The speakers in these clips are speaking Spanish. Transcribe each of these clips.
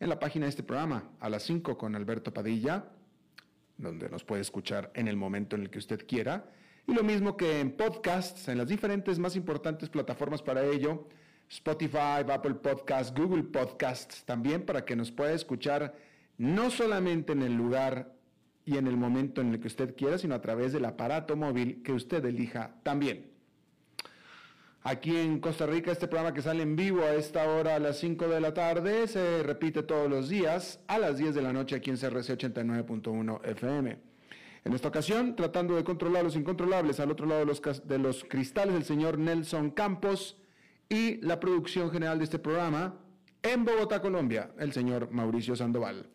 en la página de este programa, a las 5 con Alberto Padilla, donde nos puede escuchar en el momento en el que usted quiera y lo mismo que en podcasts, en las diferentes más importantes plataformas para ello, Spotify, Apple Podcasts, Google Podcasts, también para que nos pueda escuchar no solamente en el lugar y en el momento en el que usted quiera, sino a través del aparato móvil que usted elija también. Aquí en Costa Rica, este programa que sale en vivo a esta hora a las 5 de la tarde se repite todos los días a las 10 de la noche aquí en CRC 89.1 FM. En esta ocasión, tratando de controlar los incontrolables al otro lado de los, de los cristales, el señor Nelson Campos y la producción general de este programa en Bogotá, Colombia, el señor Mauricio Sandoval.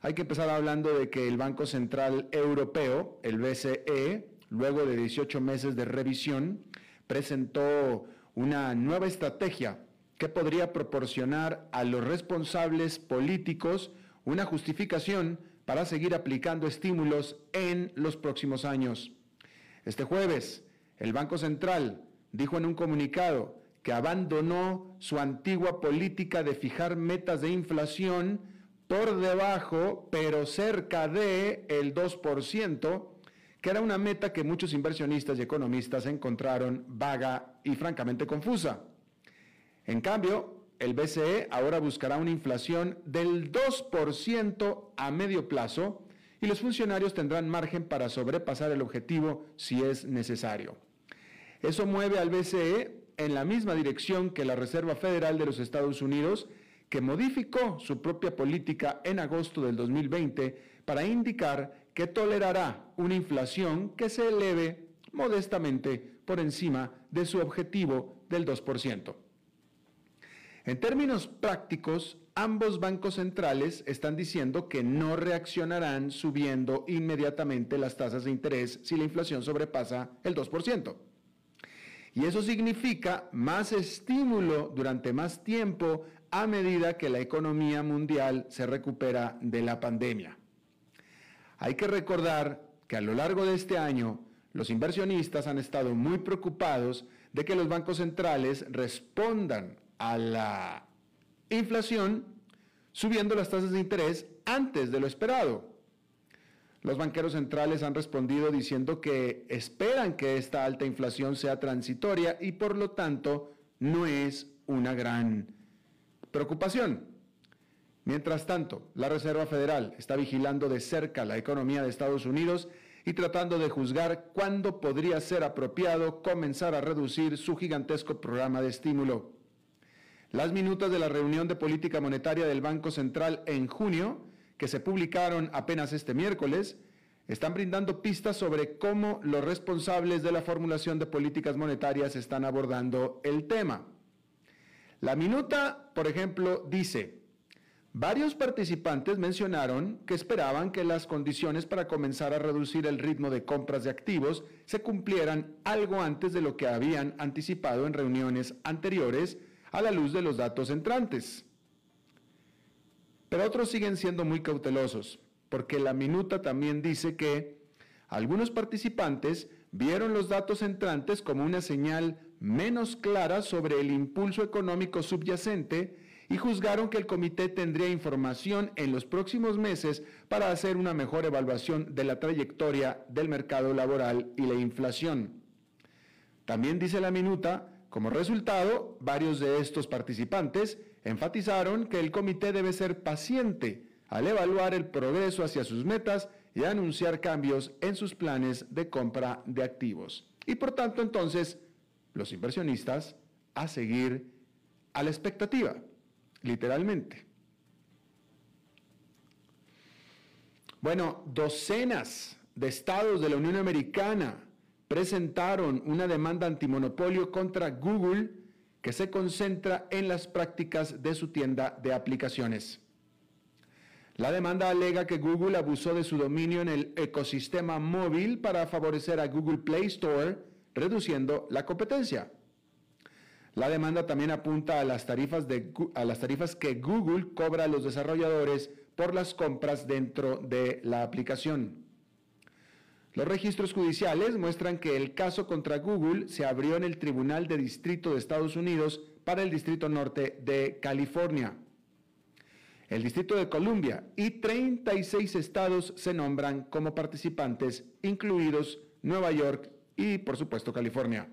Hay que empezar hablando de que el Banco Central Europeo, el BCE, luego de 18 meses de revisión, presentó una nueva estrategia que podría proporcionar a los responsables políticos una justificación para seguir aplicando estímulos en los próximos años. Este jueves, el Banco Central dijo en un comunicado que abandonó su antigua política de fijar metas de inflación por debajo, pero cerca de el 2%, que era una meta que muchos inversionistas y economistas encontraron vaga y francamente confusa. En cambio, el BCE ahora buscará una inflación del 2% a medio plazo y los funcionarios tendrán margen para sobrepasar el objetivo si es necesario. Eso mueve al BCE en la misma dirección que la Reserva Federal de los Estados Unidos, que modificó su propia política en agosto del 2020 para indicar que tolerará una inflación que se eleve modestamente por encima de su objetivo del 2%. En términos prácticos, ambos bancos centrales están diciendo que no reaccionarán subiendo inmediatamente las tasas de interés si la inflación sobrepasa el 2%. Y eso significa más estímulo durante más tiempo a medida que la economía mundial se recupera de la pandemia. Hay que recordar que a lo largo de este año los inversionistas han estado muy preocupados de que los bancos centrales respondan a la inflación subiendo las tasas de interés antes de lo esperado. Los banqueros centrales han respondido diciendo que esperan que esta alta inflación sea transitoria y por lo tanto no es una gran preocupación. Mientras tanto, la Reserva Federal está vigilando de cerca la economía de Estados Unidos y tratando de juzgar cuándo podría ser apropiado comenzar a reducir su gigantesco programa de estímulo. Las minutas de la reunión de política monetaria del Banco Central en junio, que se publicaron apenas este miércoles, están brindando pistas sobre cómo los responsables de la formulación de políticas monetarias están abordando el tema. La minuta, por ejemplo, dice, varios participantes mencionaron que esperaban que las condiciones para comenzar a reducir el ritmo de compras de activos se cumplieran algo antes de lo que habían anticipado en reuniones anteriores a la luz de los datos entrantes. Pero otros siguen siendo muy cautelosos, porque la minuta también dice que algunos participantes vieron los datos entrantes como una señal menos clara sobre el impulso económico subyacente y juzgaron que el comité tendría información en los próximos meses para hacer una mejor evaluación de la trayectoria del mercado laboral y la inflación. También dice la minuta, como resultado, varios de estos participantes enfatizaron que el comité debe ser paciente al evaluar el progreso hacia sus metas y anunciar cambios en sus planes de compra de activos. Y por tanto, entonces, los inversionistas a seguir a la expectativa, literalmente. Bueno, docenas de estados de la Unión Americana presentaron una demanda antimonopolio contra Google que se concentra en las prácticas de su tienda de aplicaciones. La demanda alega que Google abusó de su dominio en el ecosistema móvil para favorecer a Google Play Store, reduciendo la competencia. La demanda también apunta a las tarifas, a las tarifas que Google cobra a los desarrolladores por las compras dentro de la aplicación. Los registros judiciales muestran que el caso contra Google se abrió en el Tribunal de Distrito de Estados Unidos para el Distrito Norte de California. El Distrito de Columbia y 36 estados se nombran como participantes, incluidos Nueva York y, por supuesto, California,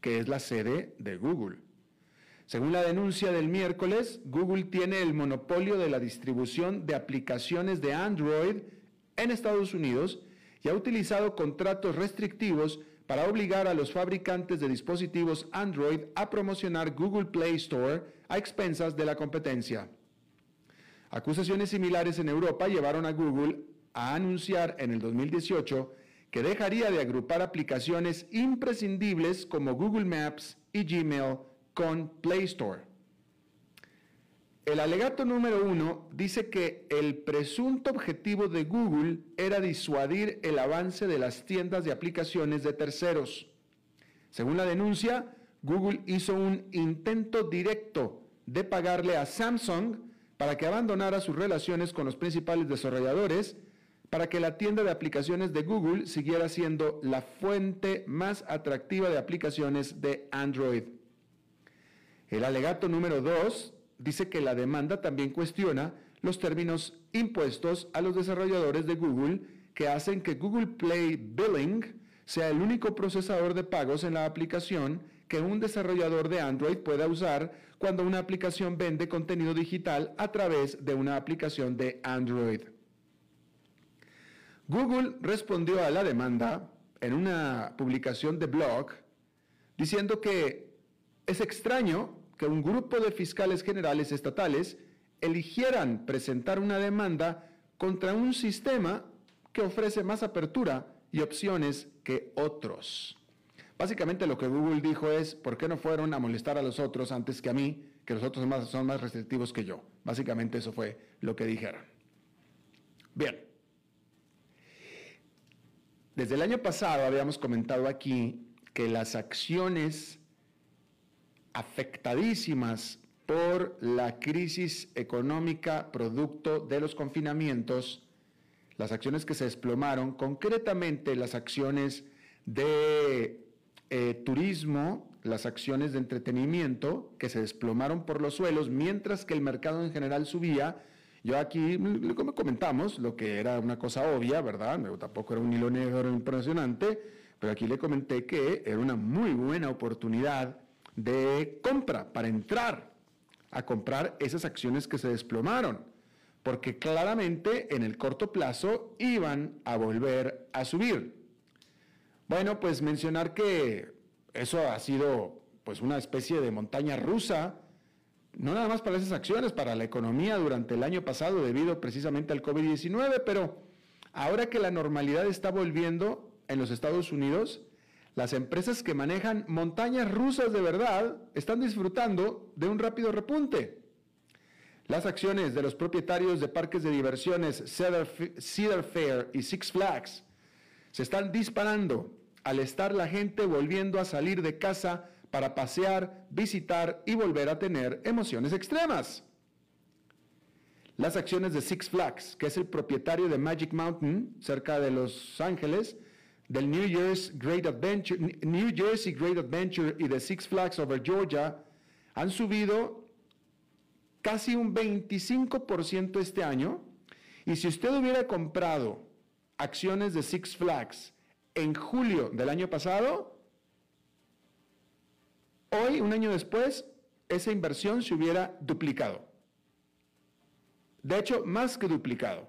que es la sede de Google. Según la denuncia del miércoles, Google tiene el monopolio de la distribución de aplicaciones de Android en Estados Unidos y ha utilizado contratos restrictivos para obligar a los fabricantes de dispositivos Android a promocionar Google Play Store a expensas de la competencia. Acusaciones similares en Europa llevaron a Google a anunciar en el 2018 que dejaría de agrupar aplicaciones imprescindibles como Google Maps y Gmail con Play Store. El alegato número uno dice que el presunto objetivo de Google era disuadir el avance de las tiendas de aplicaciones de terceros. Según la denuncia, Google hizo un intento directo de pagarle a Samsung para que abandonara sus relaciones con los principales desarrolladores, para que la tienda de aplicaciones de Google siguiera siendo la fuente más atractiva de aplicaciones de Android. El alegato número dos dice que la demanda también cuestiona los términos impuestos a los desarrolladores de Google que hacen que Google Play Billing sea el único procesador de pagos en la aplicación que un desarrollador de Android pueda usar cuando una aplicación vende contenido digital a través de una aplicación de Android. Google respondió a la demanda en una publicación de blog diciendo que es extraño que un grupo de fiscales generales estatales eligieran presentar una demanda contra un sistema que ofrece más apertura y opciones que otros. Básicamente lo que Google dijo es, ¿por qué no fueron a molestar a los otros antes que a mí, que los otros son más restrictivos que yo? Básicamente eso fue lo que dijeron. Bien. Desde el año pasado habíamos comentado aquí que las acciones afectadísimas por la crisis económica producto de los confinamientos, las acciones que se desplomaron, concretamente las acciones de eh, turismo, las acciones de entretenimiento, que se desplomaron por los suelos, mientras que el mercado en general subía. Yo aquí, comentamos, lo que era una cosa obvia, ¿verdad? Tampoco era un hilo negro impresionante, pero aquí le comenté que era una muy buena oportunidad de compra para entrar a comprar esas acciones que se desplomaron, porque claramente en el corto plazo iban a volver a subir. Bueno, pues mencionar que eso ha sido pues una especie de montaña rusa, no nada más para esas acciones, para la economía durante el año pasado debido precisamente al COVID-19, pero ahora que la normalidad está volviendo en los Estados Unidos, las empresas que manejan montañas rusas de verdad están disfrutando de un rápido repunte. Las acciones de los propietarios de parques de diversiones Cedar, Fair y Six Flags se están disparando al estar la gente volviendo a salir de casa para pasear, visitar y volver a tener emociones extremas. Las acciones de Six Flags, que es el propietario de Magic Mountain, cerca de Los Ángeles, del New Jersey Great Adventure, New Jersey Great Adventure y de Six Flags over Georgia han subido casi un 25% este año. Y si usted hubiera comprado acciones de Six Flags en julio del año pasado, hoy, un año después, esa inversión se hubiera duplicado. De hecho, más que duplicado.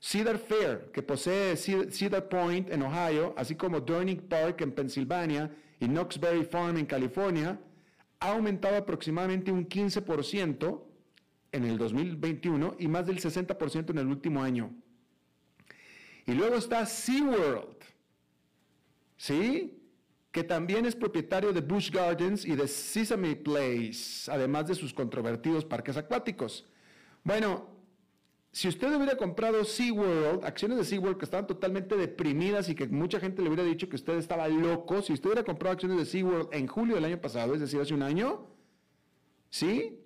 Cedar Fair, que posee Cedar Point en Ohio, así como Dornick Park en Pensilvania y Knoxbury Farm en California, ha aumentado aproximadamente un 15% en el 2021 y más del 60% en el último año. Y luego está SeaWorld, ¿sí? Que también es propietario de Busch Gardens y de Sesame Place, además de sus controvertidos parques acuáticos. Bueno, si usted hubiera comprado SeaWorld, acciones de SeaWorld que estaban totalmente deprimidas y que mucha gente le hubiera dicho que usted estaba loco, si usted hubiera comprado acciones de SeaWorld en julio del año pasado, es decir, hace un año, ¿sí?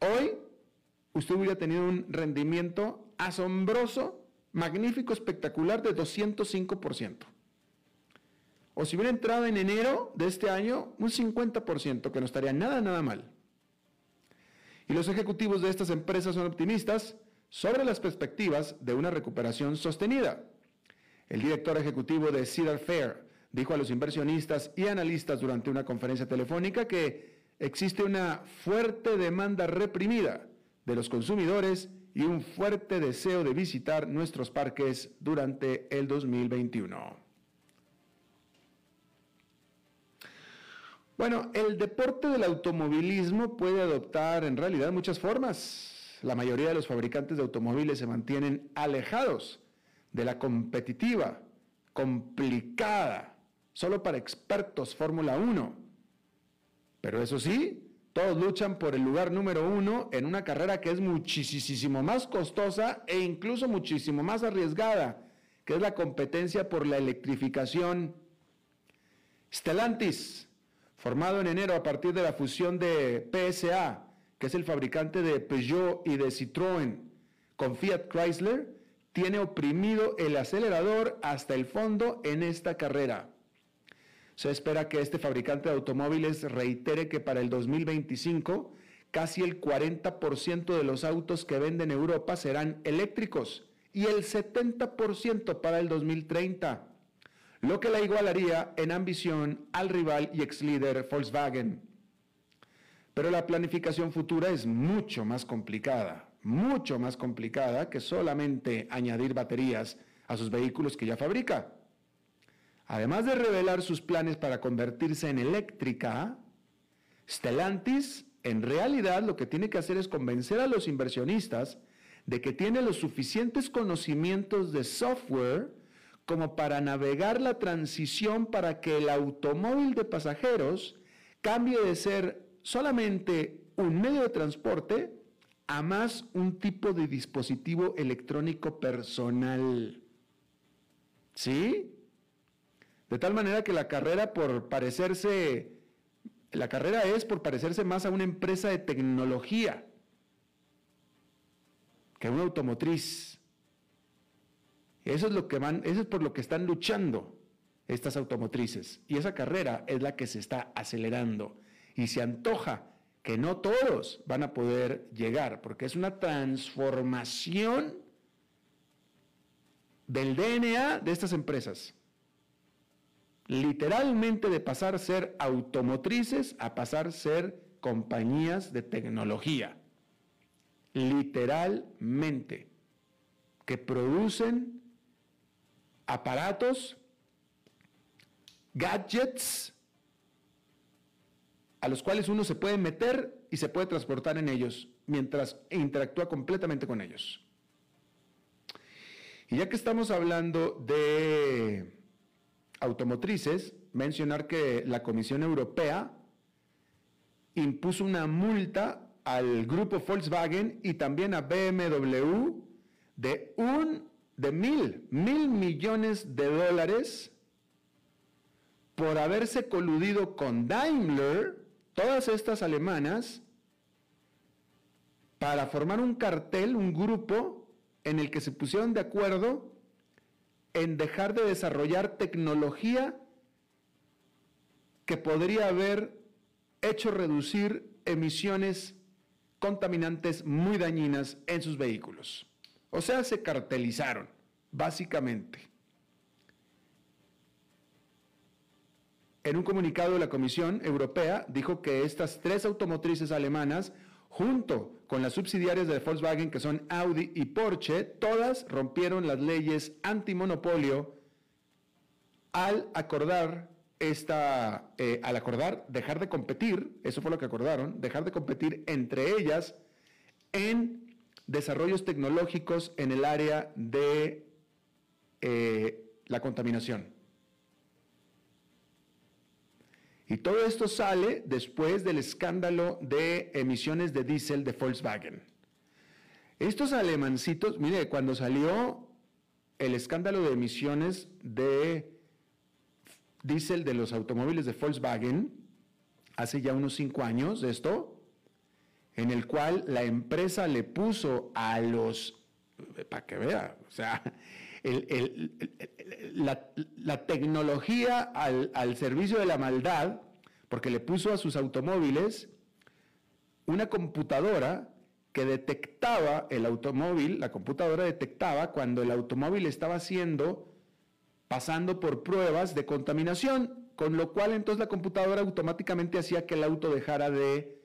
Hoy usted hubiera tenido un rendimiento asombroso, magnífico, espectacular de 205%. O si hubiera entrado en enero de este año, un 50%, que no estaría nada, nada mal. Y los ejecutivos de estas empresas son optimistas sobre las perspectivas de una recuperación sostenida. El director ejecutivo de Cedar Fair dijo a los inversionistas y analistas durante una conferencia telefónica que existe una fuerte demanda reprimida de los consumidores y un fuerte deseo de visitar nuestros parques durante el 2021. Bueno, el deporte del automovilismo puede adoptar en realidad muchas formas. La mayoría de los fabricantes de automóviles se mantienen alejados de la competitiva, complicada, solo para expertos Fórmula 1. Pero eso sí, todos luchan por el lugar número uno en una carrera que es muchísimo más costosa e incluso muchísimo más arriesgada, que es la competencia por la electrificación. Stellantis, formado en enero a partir de la fusión de PSA, que es el fabricante de Peugeot y de Citroën, con Fiat Chrysler, tiene oprimido el acelerador hasta el fondo en esta carrera. Se espera que este fabricante de automóviles reitere que para el 2025 casi el 40% de los autos que venden en Europa serán eléctricos y el 70% para el 2030, lo que la igualaría en ambición al rival y ex líder Volkswagen. Pero la planificación futura es mucho más complicada, mucho más complicada que solamente añadir baterías a sus vehículos que ya fabrica. Además de revelar sus planes para convertirse en eléctrica, Stellantis en realidad lo que tiene que hacer es convencer a los inversionistas de que tiene los suficientes conocimientos de software como para navegar la transición para que el automóvil de pasajeros cambie de ser solamente un medio de transporte a más un tipo de dispositivo electrónico personal. ¿Sí? De tal manera que la carrera por parecerse, la carrera es por parecerse más a una empresa de tecnología que a una automotriz. Eso es por lo que están luchando estas automotrices. Y esa carrera es la que se está acelerando. Y se antoja que no todos van a poder llegar, porque es una transformación del DNA de estas empresas literalmente de pasar a ser automotrices a pasar a ser compañías de tecnología. Literalmente. Que producen aparatos, gadgets, a los cuales uno se puede meter y se puede transportar en ellos mientras interactúa completamente con ellos. Y ya que estamos hablando de automotrices, mencionar que la Comisión Europea impuso una multa al grupo Volkswagen y también a BMW de un de mil, mil millones de dólares por haberse coludido con Daimler, todas estas alemanas, para formar un cartel, un grupo en el que se pusieron de acuerdo en dejar de desarrollar tecnología que podría haber hecho reducir emisiones contaminantes muy dañinas en sus vehículos. O sea, se cartelizaron, básicamente. En un comunicado de la Comisión Europea dijo que estas tres automotrices alemanas, junto con las subsidiarias de Volkswagen, que son Audi y Porsche, todas rompieron las leyes antimonopolio al acordar esta, eh, al acordar dejar de competir, eso fue lo que acordaron, dejar de competir entre ellas en desarrollos tecnológicos en el área de eh, la contaminación. Y todo esto sale después del escándalo de emisiones de diésel de Volkswagen. Estos alemancitos, mire, cuando salió el escándalo de emisiones de diésel de los automóviles de Volkswagen, hace ya unos cinco años de esto, en el cual la empresa le puso a los, para que vea, o sea, la, tecnología al, al servicio de la maldad, porque le puso a sus automóviles una computadora que detectaba el automóvil, la computadora detectaba cuando el automóvil estaba haciendo pasando por pruebas de contaminación, con lo cual entonces la computadora automáticamente hacía que el auto dejara de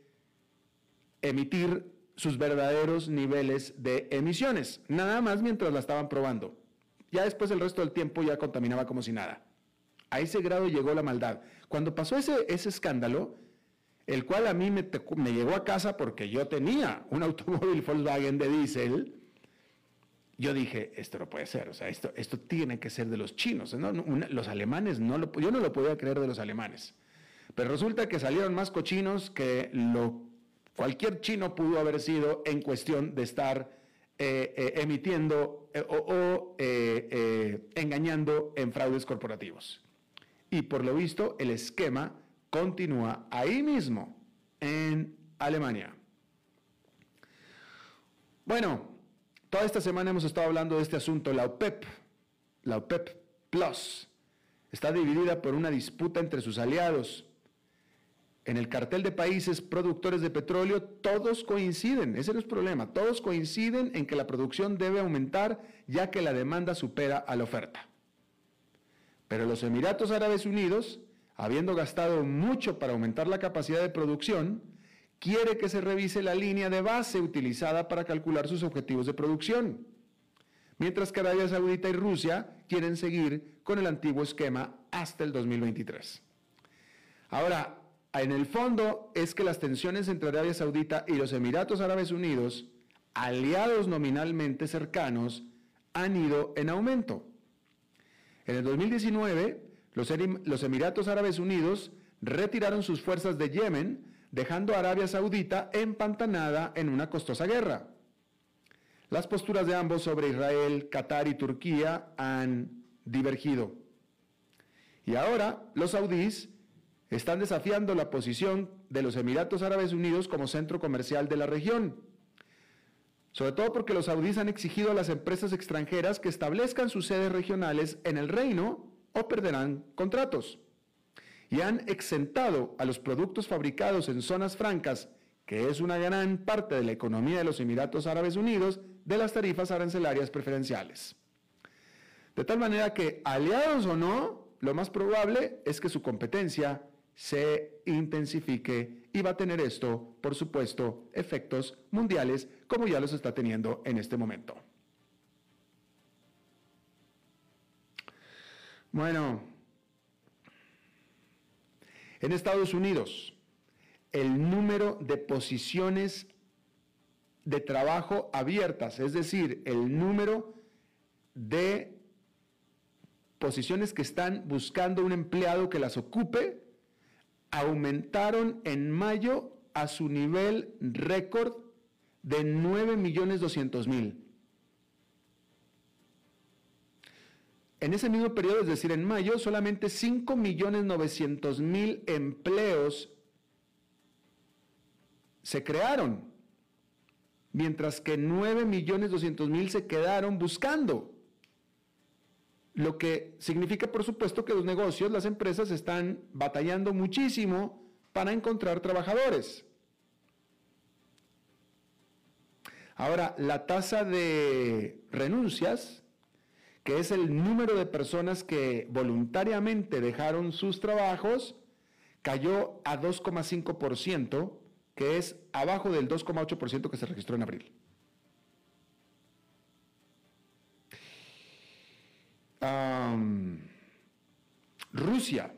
emitir sus verdaderos niveles de emisiones, nada más mientras la estaban probando. Ya después el resto del tiempo ya contaminaba como si nada. A ese grado llegó la maldad. Cuando pasó ese, ese escándalo, el cual a mí me, me llegó a casa porque yo tenía un automóvil Volkswagen de diésel, yo dije, esto no puede ser, o sea, esto, esto tiene que ser de los chinos. los alemanes, no lo, yo no lo podía creer de los alemanes. Pero resulta que salieron más cochinos que lo, cualquier chino pudo haber sido en cuestión de estar eh, eh, emitiendo eh, o, engañando en fraudes corporativos. Y por lo visto, el esquema continúa ahí mismo, en Alemania. Bueno, Toda esta semana hemos estado hablando de este asunto. La OPEP, la OPEP Plus, está dividida por una disputa entre sus aliados. En el cartel de países productores de petróleo, todos coinciden, ese no es problema, todos coinciden en que la producción debe aumentar ya que la demanda supera a la oferta. Pero los Emiratos Árabes Unidos, habiendo gastado mucho para aumentar la capacidad de producción, quiere que se revise la línea de base utilizada para calcular sus objetivos de producción, mientras que Arabia Saudita y Rusia quieren seguir con el antiguo esquema hasta el 2023. Ahora, en el fondo es que las tensiones entre Arabia Saudita y los Emiratos Árabes Unidos, aliados nominalmente cercanos, han ido en aumento. En el 2019, los, los Emiratos Árabes Unidos retiraron sus fuerzas de Yemen, dejando a Arabia Saudita empantanada en una costosa guerra. Las posturas de ambos sobre Israel, Qatar y Turquía han divergido. Y ahora los saudíes están desafiando la posición de los Emiratos Árabes Unidos como centro comercial de la región. Sobre todo porque los saudíes han exigido a las empresas extranjeras que establezcan sus sedes regionales en el reino o perderán contratos y han exentado a los productos fabricados en zonas francas, que es una gran parte de la economía de los Emiratos Árabes Unidos, de las tarifas arancelarias preferenciales. De tal manera que, aliados o no, lo más probable es que su competencia se intensifique y va a tener esto, por supuesto, efectos mundiales como ya los está teniendo en este momento. Bueno, en Estados Unidos, el número de posiciones de trabajo abiertas, es decir, el número de posiciones que están buscando un empleado que las ocupe, aumentaron en mayo a su nivel récord de 9.200.000. En ese mismo periodo, es decir, en mayo, solamente 5.900.000 empleos se crearon, mientras que 9.200.000 se quedaron buscando. Lo que significa, por supuesto, que los negocios, las empresas están batallando muchísimo para encontrar trabajadores. Ahora, la tasa de renuncias, que es el número de personas que voluntariamente dejaron sus trabajos, cayó a 2,5%, que es abajo del 2,8% que se registró en abril. Rusia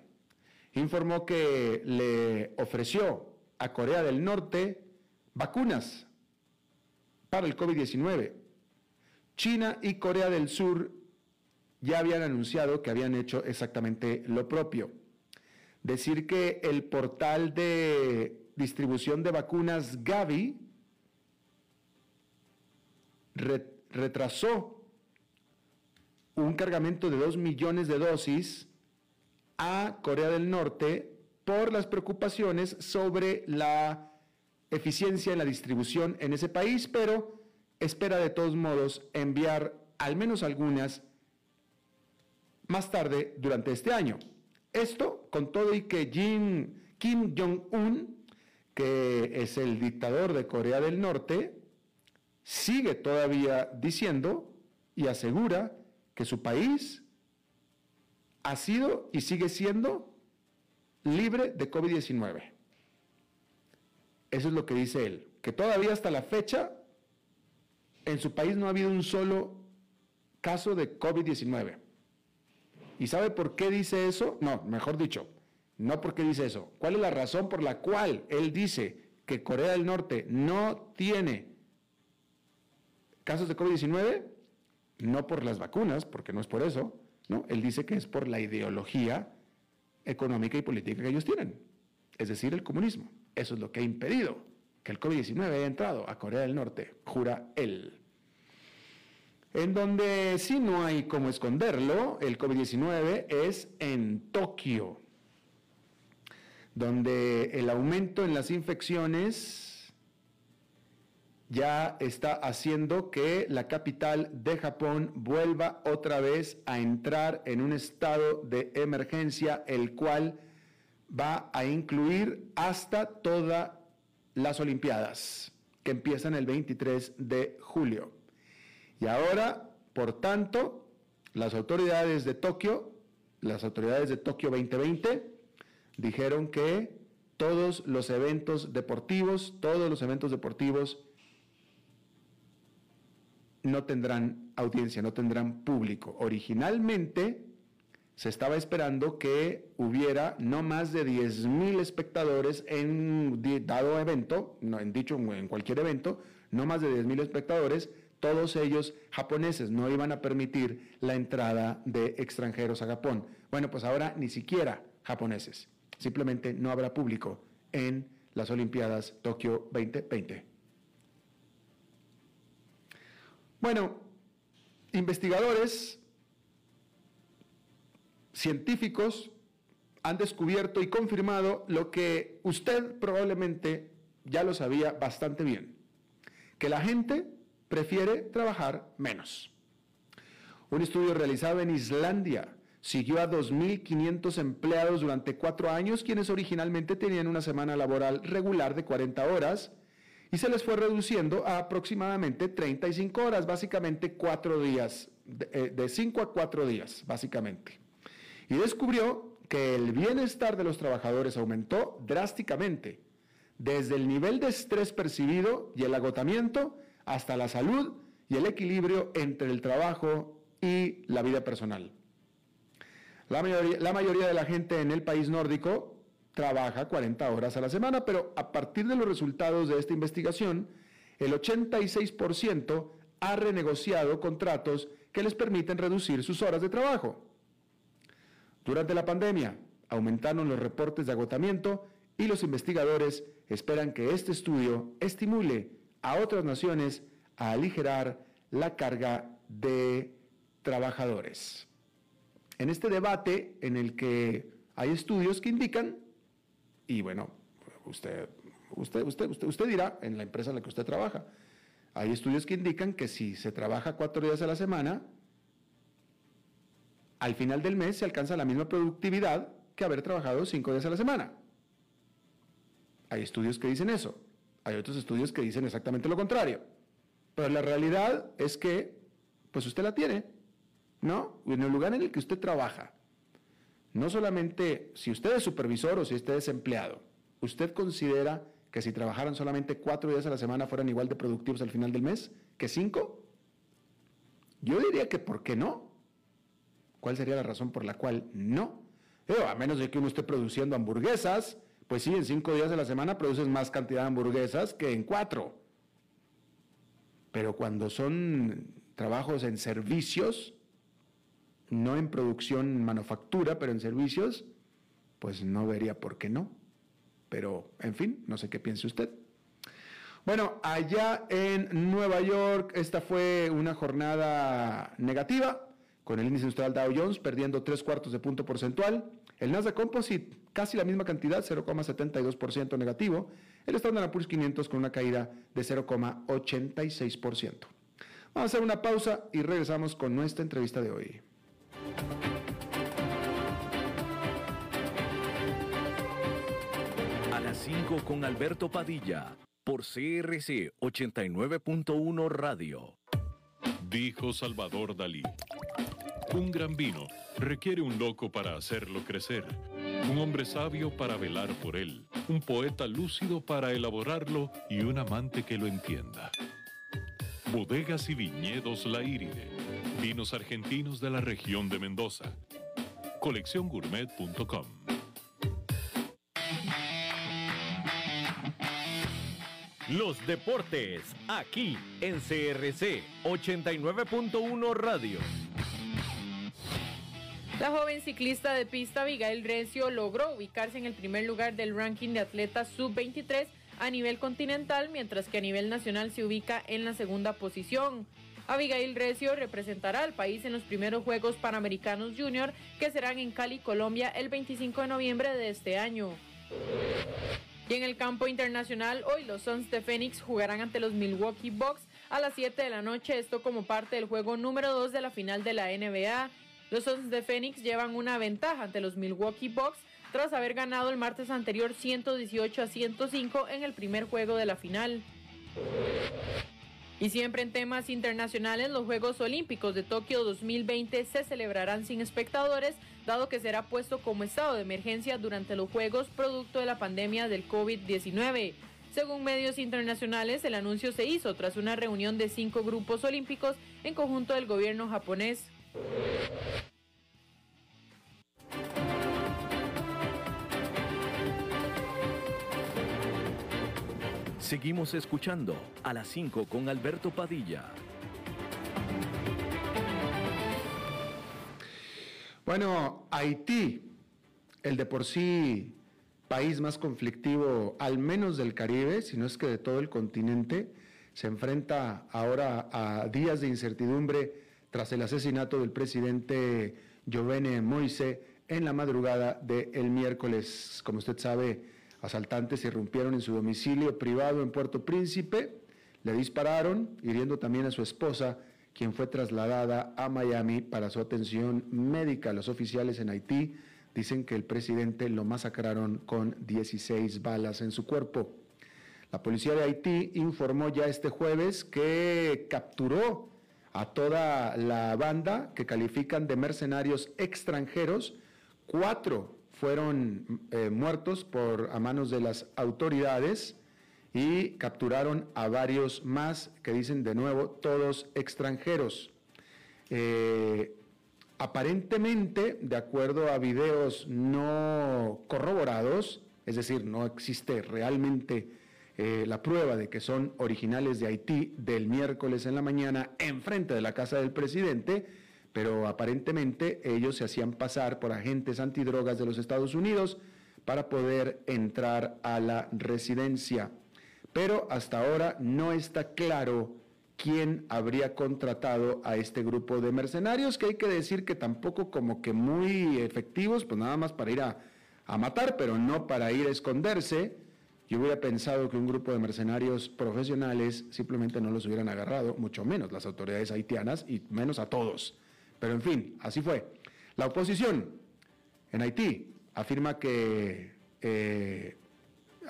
informó que le ofreció a Corea del Norte vacunas para el COVID-19. China y Corea del Sur ya habían anunciado que habían hecho exactamente lo propio. Decir que el portal de distribución de vacunas Gavi retrasó un cargamento de 2 millones de dosis a Corea del Norte por las preocupaciones sobre la eficiencia en la distribución en ese país, pero espera de todos modos enviar al menos algunas más tarde durante este año. Esto con todo y que Kim Jong-un, que es el dictador de Corea del Norte, sigue todavía diciendo y asegura que su país ha sido y sigue siendo libre de COVID-19. Eso es lo que dice él, que todavía hasta la fecha en su país no ha habido un solo caso de COVID-19. ¿Y sabe por qué dice eso? No, mejor dicho, no por qué dice eso. ¿Cuál es la razón por la cual él dice que Corea del Norte no tiene casos de COVID-19? No por las vacunas, porque no es por eso, ¿no? Él dice que es por la ideología económica y política que ellos tienen, es decir, el comunismo. Eso es lo que ha impedido que el COVID-19 haya entrado a Corea del Norte, jura él. En donde sí no hay cómo esconderlo, el COVID-19 es en Tokio, donde el aumento en las infecciones ya está haciendo que la capital de Japón vuelva otra vez a entrar en un estado de emergencia, el cual va a incluir hasta todas las Olimpiadas, que empiezan el 23 de julio. Y ahora, por tanto, las autoridades de Tokio, las autoridades de Tokio 2020, dijeron que todos los eventos deportivos, todos los eventos deportivos no tendrán audiencia, no tendrán público. Originalmente se estaba esperando que hubiera no más de 10.000 espectadores en dado evento, no, en dicho en cualquier evento, no más de 10.000 espectadores todos ellos japoneses, no iban a permitir la entrada de extranjeros a Japón. Bueno, pues ahora ni siquiera japoneses, simplemente no habrá público en las Olimpiadas Tokio 2020. Bueno, investigadores, científicos han descubierto y confirmado lo que usted probablemente ya lo sabía bastante bien, que la gente prefiere trabajar menos. Un estudio realizado en Islandia siguió a 2.500 empleados durante cuatro años, quienes originalmente tenían una semana laboral regular de 40 horas, y se les fue reduciendo a aproximadamente 35 horas, básicamente cuatro días, de 5 eh, a cuatro días, básicamente. Y descubrió que el bienestar de los trabajadores aumentó drásticamente, desde el nivel de estrés percibido y el agotamiento, hasta la salud y el equilibrio entre el trabajo y la vida personal. La mayoría, de la gente en el país nórdico trabaja 40 horas a la semana, pero a partir de los resultados de esta investigación, el 86% ha renegociado contratos que les permiten reducir sus horas de trabajo. Durante la pandemia, aumentaron los reportes de agotamiento y los investigadores esperan que este estudio estimule a otras naciones a aligerar la carga de trabajadores. En este debate en el que hay estudios que indican, y bueno, usted, usted, usted, usted, usted dirá en la empresa en la que usted trabaja, hay estudios que indican que si se trabaja cuatro días a la semana, al final del mes se alcanza la misma productividad que haber trabajado cinco días a la semana. Hay estudios que dicen eso. Hay otros estudios que dicen exactamente lo contrario. Pero la realidad es que, pues usted la tiene, ¿no? En el lugar en el que usted trabaja, no solamente si usted es supervisor o si usted es empleado, usted considera que si trabajaran solamente cuatro días a la semana fueran igual de productivos al final del mes que cinco? Yo diría que ¿por qué no? ¿Cuál sería la razón por la cual no? a menos de que uno esté produciendo hamburguesas, pues sí, en cinco días de la semana produces más cantidad de hamburguesas que en cuatro. Pero cuando son trabajos en servicios, no en producción manufactura, pero en servicios, pues no vería por qué no. Pero, en fin, no sé qué piense usted. Bueno, allá en Nueva York, esta fue una jornada negativa, con el índice industrial Dow Jones perdiendo tres cuartos de punto porcentual. El Nasdaq Composite, casi la misma cantidad, 0,72% negativo. El Standard Poor's 500 con una caída de 0,86%. Vamos a hacer una pausa y regresamos con nuestra entrevista de hoy. A las 5 con Alberto Padilla, por CRC 89.1 Radio. Dijo Salvador Dalí. Un gran vino requiere un loco para hacerlo crecer, un hombre sabio para velar por él, un poeta lúcido para elaborarlo y un amante que lo entienda. Bodegas y viñedos La Iride, vinos argentinos de la región de Mendoza. Colecciongourmet.com Los deportes, aquí en CRC 89.1 Radio. La joven ciclista de pista Abigail Recio logró ubicarse en el primer lugar del ranking de atletas sub-23 a nivel continental, mientras que a nivel nacional se ubica en la segunda posición. Abigail Recio representará al país en los primeros Juegos Panamericanos Junior que serán en Cali, Colombia, el 25 de noviembre de este año. Y en el campo internacional, hoy los Suns de Phoenix jugarán ante los Milwaukee Bucks a las 7 de la noche, esto como parte del juego número 2 de la final de la NBA. Los Suns de Phoenix llevan una ventaja ante los Milwaukee Bucks tras haber ganado el martes anterior 118 a 105 en el primer juego de la final. Y siempre en temas internacionales, los Juegos Olímpicos de Tokio 2020 se celebrarán sin espectadores, dado que será puesto como estado de emergencia durante los Juegos producto de la pandemia del COVID-19. Según medios internacionales, el anuncio se hizo tras una reunión de cinco grupos olímpicos en conjunto del gobierno japonés. Seguimos escuchando a las 5 con Alberto Padilla. Bueno, Haití, el de por sí país más conflictivo, al menos del Caribe, si no es que de todo el continente, se enfrenta ahora a días de incertidumbre tras el asesinato del presidente Jovene Moise en la madrugada del miércoles. Como usted sabe, asaltantes irrumpieron en su domicilio privado en Puerto Príncipe, le dispararon, hiriendo también a su esposa, quien fue trasladada a Miami para su atención médica. Los oficiales en Haití dicen que el presidente lo masacraron con 16 balas en su cuerpo. La policía de Haití informó ya este jueves que capturó a toda la banda que califican de mercenarios extranjeros. Cuatro fueron eh, muertos por, a manos de las autoridades y capturaron a varios más que dicen de nuevo todos extranjeros. Eh, aparentemente, de acuerdo a videos no corroborados, es decir, no existe realmente eh, la prueba de que son originales de Haití del miércoles en la mañana enfrente de la casa del presidente, pero aparentemente ellos se hacían pasar por agentes antidrogas de los Estados Unidos para poder entrar a la residencia. Pero hasta ahora no está claro quién habría contratado a este grupo de mercenarios, que hay que decir que tampoco como que muy efectivos, pues nada más para ir a, a matar, pero no para ir a esconderse yo hubiera pensado que un grupo de mercenarios profesionales simplemente no los hubieran agarrado, mucho menos las autoridades haitianas y menos a todos. Pero en fin, así fue. La oposición en Haití afirma que, eh,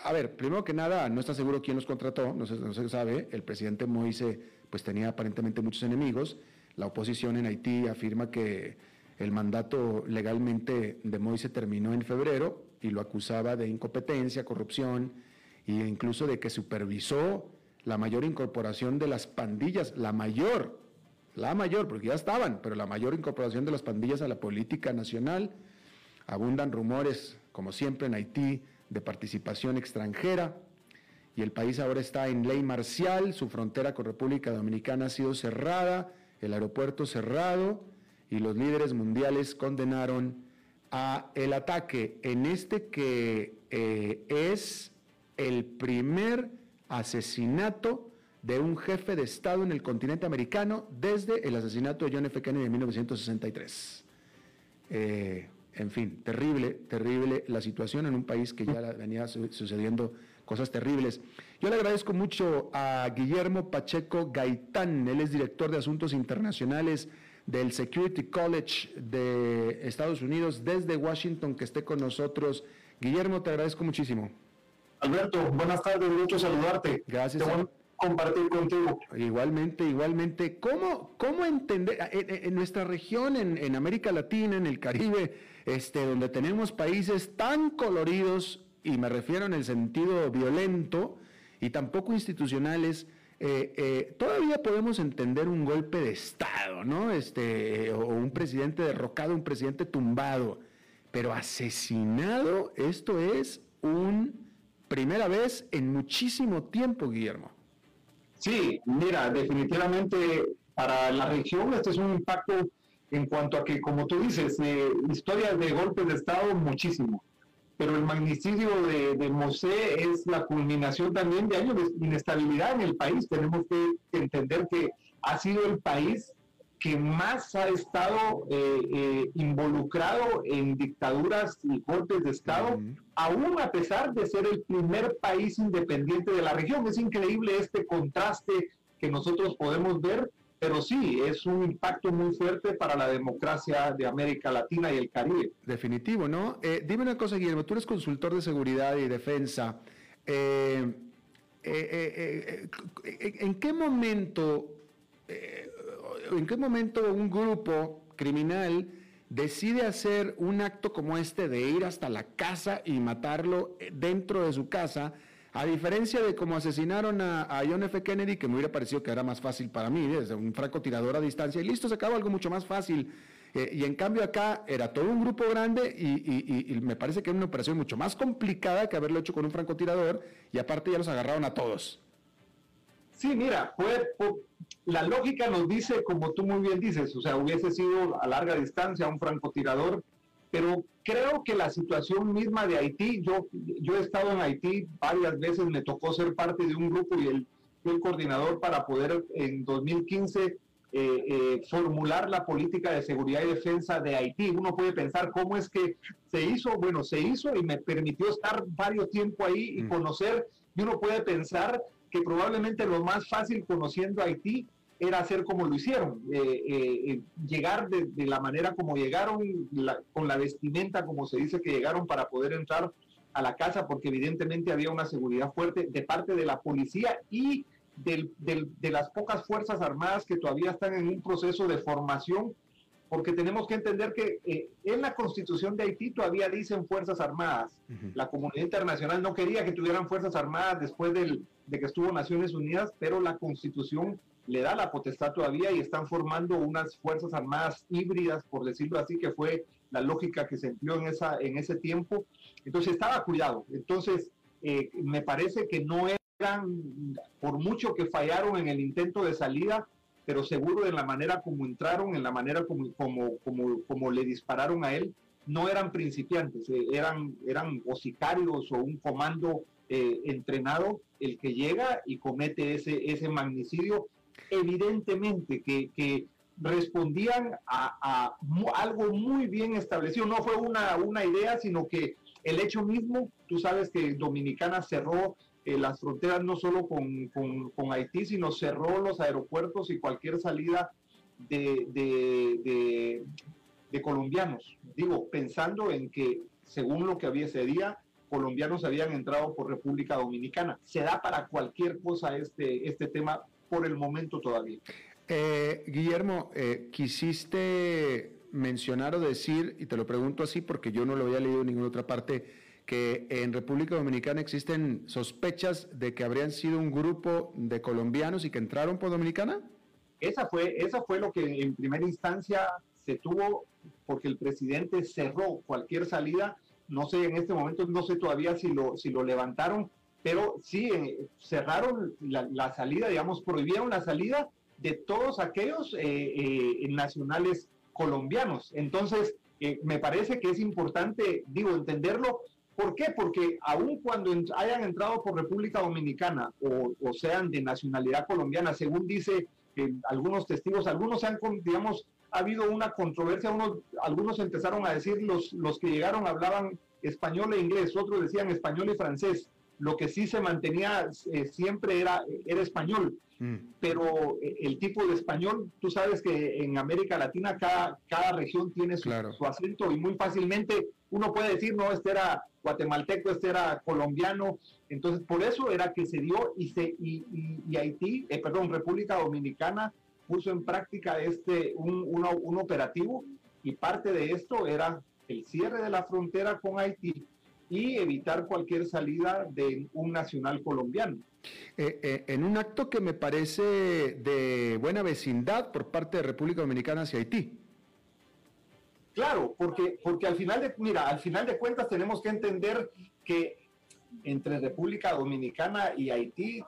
a ver, primero que nada, no está seguro quién los contrató, no se, no se sabe. El presidente Moise pues tenía aparentemente muchos enemigos. La oposición en Haití afirma que el mandato legalmente de Moise terminó en febrero y lo acusaba de incompetencia, corrupción e incluso de que supervisó la mayor incorporación de las pandillas, la mayor, la mayor, porque ya estaban, pero la mayor incorporación de las pandillas a la política nacional. Abundan rumores, como siempre en Haití, de participación extranjera y el país ahora está en ley marcial, su frontera con República Dominicana ha sido cerrada, el aeropuerto cerrado y los líderes mundiales condenaron a el ataque en este que eh, es el primer asesinato de un jefe de Estado en el continente americano desde el asesinato de John F. Kennedy en 1963. Eh, en fin, terrible, terrible la situación en un país que ya venía sucediendo cosas terribles. Yo le agradezco mucho a Guillermo Pacheco Gaitán, él es director de Asuntos Internacionales del Security College de Estados Unidos desde Washington, que esté con nosotros. Guillermo, te agradezco muchísimo. Alberto, buenas tardes, mucho saludarte. Gracias. Te voy a compartir contigo. Igualmente, igualmente. ¿Cómo, cómo entender en, nuestra región, en, América Latina, en el Caribe, este, donde tenemos países tan coloridos, y me refiero en el sentido violento y tampoco institucionales, eh, eh, todavía podemos entender un golpe de Estado, ¿no? Este, o un presidente derrocado, un presidente tumbado, pero asesinado, esto es un primera vez en muchísimo tiempo, Guillermo. Sí, mira, definitivamente para la región este es un impacto en cuanto a que, como tú dices, eh, historias de golpes de Estado, muchísimo pero el magnicidio de, de Mosé es la culminación también de años de inestabilidad en el país. Tenemos que entender que ha sido el país que más ha estado eh, eh, involucrado en dictaduras y golpes de Estado, aún a pesar de ser el primer país independiente de la región. Es increíble este contraste que nosotros podemos ver pero sí, es un impacto muy fuerte para la democracia de América Latina y el Caribe. Definitivo, ¿no? Eh, dime una cosa, Guillermo, tú eres consultor de seguridad y defensa. ¿En qué momento, en qué momento un grupo criminal decide hacer un acto como este de ir hasta la casa y matarlo dentro de su casa? A diferencia de cómo asesinaron a, John F. Kennedy, que me hubiera parecido que era más fácil para mí, desde un francotirador a distancia, y listo, se acabó algo mucho más fácil. Eh, y en cambio acá era todo un grupo grande y, me parece que era una operación mucho más complicada que haberlo hecho con un francotirador y aparte ya los agarraron a todos. Sí, mira, fue, la lógica nos dice, como tú muy bien dices, o sea, hubiese sido a larga distancia un francotirador pero creo que la situación misma de Haití, yo, yo he estado en Haití varias veces, me tocó ser parte de un grupo y el, el coordinador para poder en 2015 eh, eh, formular la política de seguridad y defensa de Haití. Uno puede pensar cómo es que se hizo, bueno, se hizo y me permitió estar varios tiempo ahí y mm. conocer, y uno puede pensar que probablemente lo más fácil conociendo Haití era hacer como lo hicieron, eh, eh, eh, llegar de, la manera como llegaron, con la vestimenta como se dice que llegaron para poder entrar a la casa, porque evidentemente había una seguridad fuerte de parte de la policía y de las pocas fuerzas armadas que todavía están en un proceso de formación, porque tenemos que entender que en la constitución de Haití todavía dicen fuerzas armadas. La comunidad internacional no quería que tuvieran fuerzas armadas después de que estuvo Naciones Unidas, pero la constitución le da la potestad todavía y están formando unas fuerzas armadas híbridas, por decirlo así, que fue la lógica que se empleó en, esa, en ese tiempo. Entonces estaba cuidado. Entonces, eh, me parece que no eran, por mucho que fallaron en el intento de salida, pero seguro en la manera como entraron, en la manera como, como, como, como le dispararon a él, no eran principiantes, eh, eran, eran o sicarios o un comando eh, entrenado el que llega y comete ese, ese magnicidio evidentemente que, respondían a, algo muy bien establecido. No fue una, una idea, sino que el hecho mismo, tú sabes que Dominicana cerró eh, las fronteras no solo con, con, Haití, sino cerró los aeropuertos y cualquier salida de, de, de, colombianos. Digo, pensando en que según lo que había ese día, colombianos habían entrado por República Dominicana. Se da para cualquier cosa este, este tema por el momento todavía. Eh, Guillermo, eh, quisiste mencionar o decir, y te lo pregunto así porque yo no lo había leído en ninguna otra parte, que en República Dominicana existen sospechas de que habrían sido un grupo de colombianos y que entraron por Dominicana. Esa fue, esa fue lo que en primera instancia se tuvo porque el presidente cerró cualquier salida. No sé, en este momento no sé todavía si lo, si lo levantaron, pero sí eh, cerraron la, salida, digamos, prohibieron la salida de todos aquellos eh, eh, nacionales colombianos. Entonces, me parece que es importante, digo, entenderlo ¿Por qué? Porque aun cuando hayan entrado por República Dominicana o, sean de nacionalidad colombiana, según dice algunos testigos, algunos han, digamos, ha habido una controversia, unos, algunos empezaron a decir, los, los que llegaron hablaban español e inglés, otros decían español y francés. Lo que sí se mantenía eh, siempre era, era español. Mm. Pero eh, el tipo de español, tú sabes que en América Latina cada, cada región tiene su, su acento y muy fácilmente uno puede decir, no, este era guatemalteco, este era colombiano. Entonces, por eso era que se dio y, se, y, Haití, eh, perdón, República Dominicana puso en práctica este, un, un, operativo y parte de esto era el cierre de la frontera con Haití y evitar cualquier salida de un nacional colombiano. Eh, eh, en un acto que me parece de buena vecindad por parte de República Dominicana hacia Haití. Claro, porque, porque al final de, mira, al final de cuentas tenemos que entender que entre República Dominicana y Haití,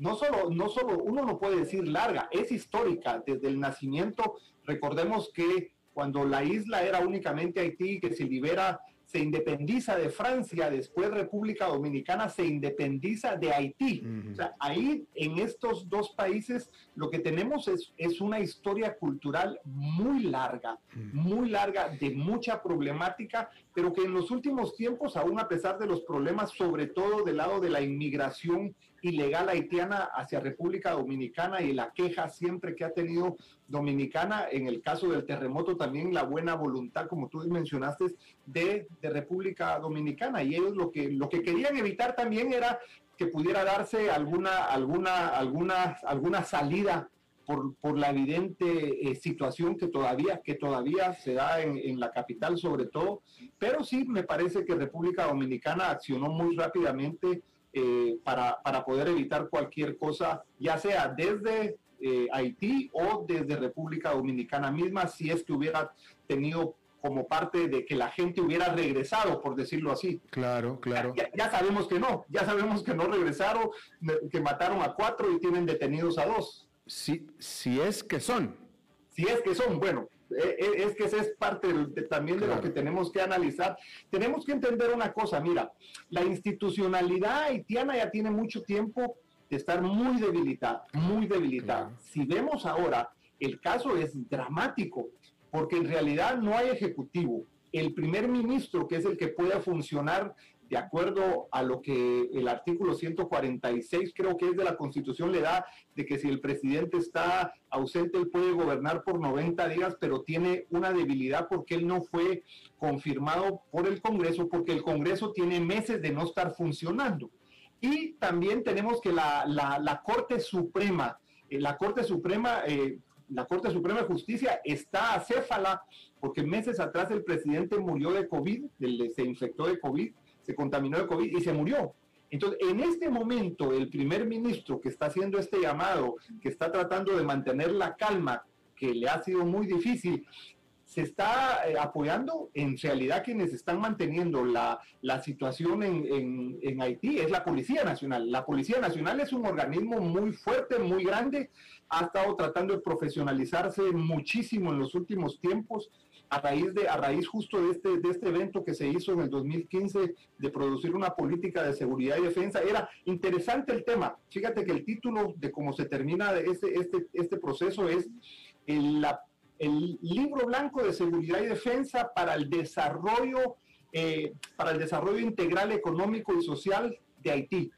no solo, no solo, uno no puede decir larga, es histórica desde el nacimiento. Recordemos que cuando la isla era únicamente Haití, que se libera se independiza de Francia, después República Dominicana se independiza de Haití. O sea, ahí en estos dos países lo que tenemos es, es una historia cultural muy larga, muy larga, de mucha problemática, pero que en los últimos tiempos, aún a pesar de los problemas, sobre todo del lado de la inmigración ilegal haitiana hacia República Dominicana y la queja siempre que ha tenido Dominicana, en el caso del terremoto también la buena voluntad, como tú mencionaste, de, de República Dominicana. Y ellos lo que, lo que querían evitar también era que pudiera darse alguna, alguna, alguna, alguna salida por, por, la evidente eh, situación que todavía, que todavía se da en, en, la capital sobre todo, pero sí me parece que República Dominicana accionó muy rápidamente eh, para, para, poder evitar cualquier cosa, ya sea desde eh, Haití o desde República Dominicana misma, si es que hubiera tenido como parte de que la gente hubiera regresado, por decirlo así. Claro, claro. Ya, sabemos que no, ya sabemos que no regresaron, que mataron a cuatro y tienen detenidos a dos. Si, si es que son. Si es que son, bueno, es que esa es parte también de lo que tenemos que analizar. Tenemos que entender una cosa, mira, la institucionalidad haitiana ya tiene mucho tiempo de estar muy debilitada, muy debilitada. Si vemos ahora, el caso es dramático, porque en realidad no hay ejecutivo. El primer ministro, que es el que puede funcionar de acuerdo a lo que el artículo 146 creo que es de la Constitución le da, de que si el presidente está ausente, él puede gobernar por 90 días, pero tiene una debilidad porque él no fue confirmado por el Congreso, porque el Congreso tiene meses de no estar funcionando. Y también tenemos que la, la, Corte Suprema, eh, la Corte Suprema... Eh, la Corte Suprema de Justicia está acéfala porque meses atrás el presidente murió de COVID, se infectó de COVID, se contaminó de COVID y se murió. Entonces, en este momento, el primer ministro que está haciendo este llamado, que está tratando de mantener la calma, que le ha sido muy difícil, se está eh, apoyando en realidad quienes están manteniendo la, la situación en, en, en, Haití es la Policía Nacional. La Policía Nacional es un organismo muy fuerte, muy grande, ha estado tratando de profesionalizarse muchísimo en los últimos tiempos a raíz, de, a raíz justo de este, de este evento que se hizo en el 2015 de producir una política de seguridad y defensa. Era interesante el tema. Fíjate que el título de cómo se termina este, este, este proceso es el, el libro blanco de seguridad y defensa para el desarrollo, eh, para el desarrollo integral económico y social de Haití.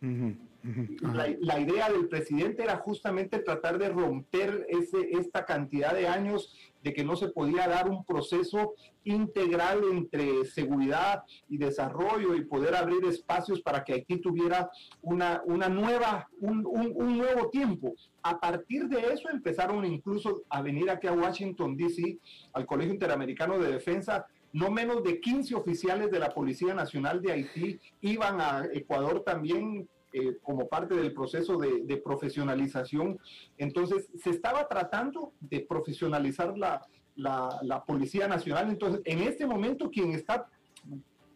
La, idea del presidente era justamente tratar de romper ese, esta cantidad de años de que no se podía dar un proceso integral entre seguridad y desarrollo y poder abrir espacios para que Haití tuviera una, una nueva, un, un, nuevo tiempo. A partir de eso empezaron incluso a venir aquí a Washington, D.C., al Colegio Interamericano de Defensa, no menos de 15 oficiales de la Policía Nacional de Haití iban a Ecuador también eh, como parte del proceso de, profesionalización. Entonces, se estaba tratando de profesionalizar la, la, Policía Nacional. Entonces, en este momento, quien está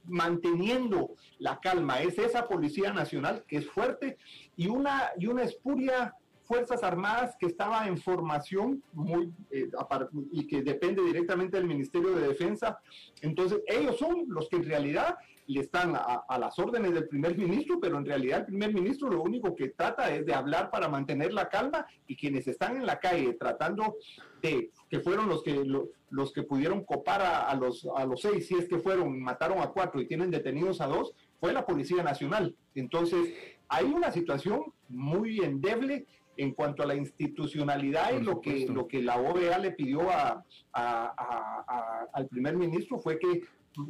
manteniendo la calma es esa Policía Nacional, que es fuerte, y una, y una espuria Fuerzas Armadas que estaba en formación muy, eh, y que depende directamente del Ministerio de Defensa. Entonces, ellos son los que en realidad le están a, las órdenes del primer ministro, pero en realidad el primer ministro lo único que trata es de hablar para mantener la calma y quienes están en la calle tratando de, que fueron los que, los que pudieron copar a, los, a los seis, si es que fueron, mataron a cuatro y tienen detenidos a dos, fue la Policía Nacional. Entonces, hay una situación muy endeble en cuanto a la institucionalidad y lo que, lo que la OEA le pidió a, al primer ministro fue que